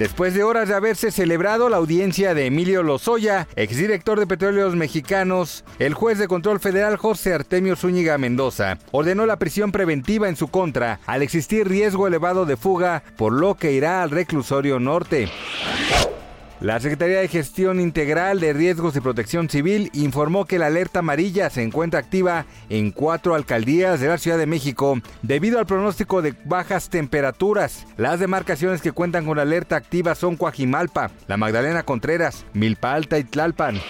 Después de horas de haberse celebrado la audiencia de Emilio Lozoya, exdirector de Petróleos Mexicanos, el juez de control federal José Artemio Zúñiga Mendoza ordenó la prisión preventiva en su contra al existir riesgo elevado de fuga, por lo que irá al reclusorio norte. La Secretaría de Gestión Integral de Riesgos y Protección Civil informó que la alerta amarilla se encuentra activa en cuatro alcaldías de la Ciudad de México debido al pronóstico de bajas temperaturas. Las demarcaciones que cuentan con alerta activa son Coajimalpa, La Magdalena Contreras, Milpa Alta y Tlalpan.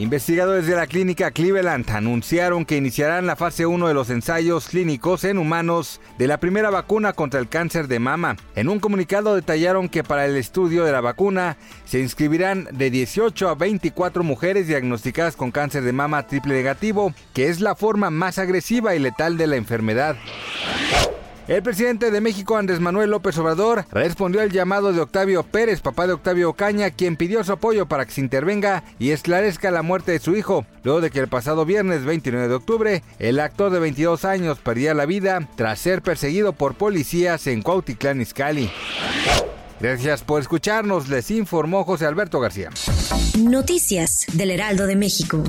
Investigadores de la clínica Cleveland anunciaron que iniciarán la fase 1 de los ensayos clínicos en humanos de la primera vacuna contra el cáncer de mama. En un comunicado detallaron que para el estudio de la vacuna se inscribirán de 18 a 24 mujeres diagnosticadas con cáncer de mama triple negativo, que es la forma más agresiva y letal de la enfermedad. El presidente de México, Andrés Manuel López Obrador, respondió al llamado de Octavio Pérez, papá de Octavio Ocaña, quien pidió su apoyo para que se intervenga y esclarezca la muerte de su hijo, luego de que el pasado viernes 29 de octubre, el actor de 22 años perdía la vida tras ser perseguido por policías en Cuautitlán Izcalli. Gracias por escucharnos, les informó José Alberto García. Noticias del Heraldo de México.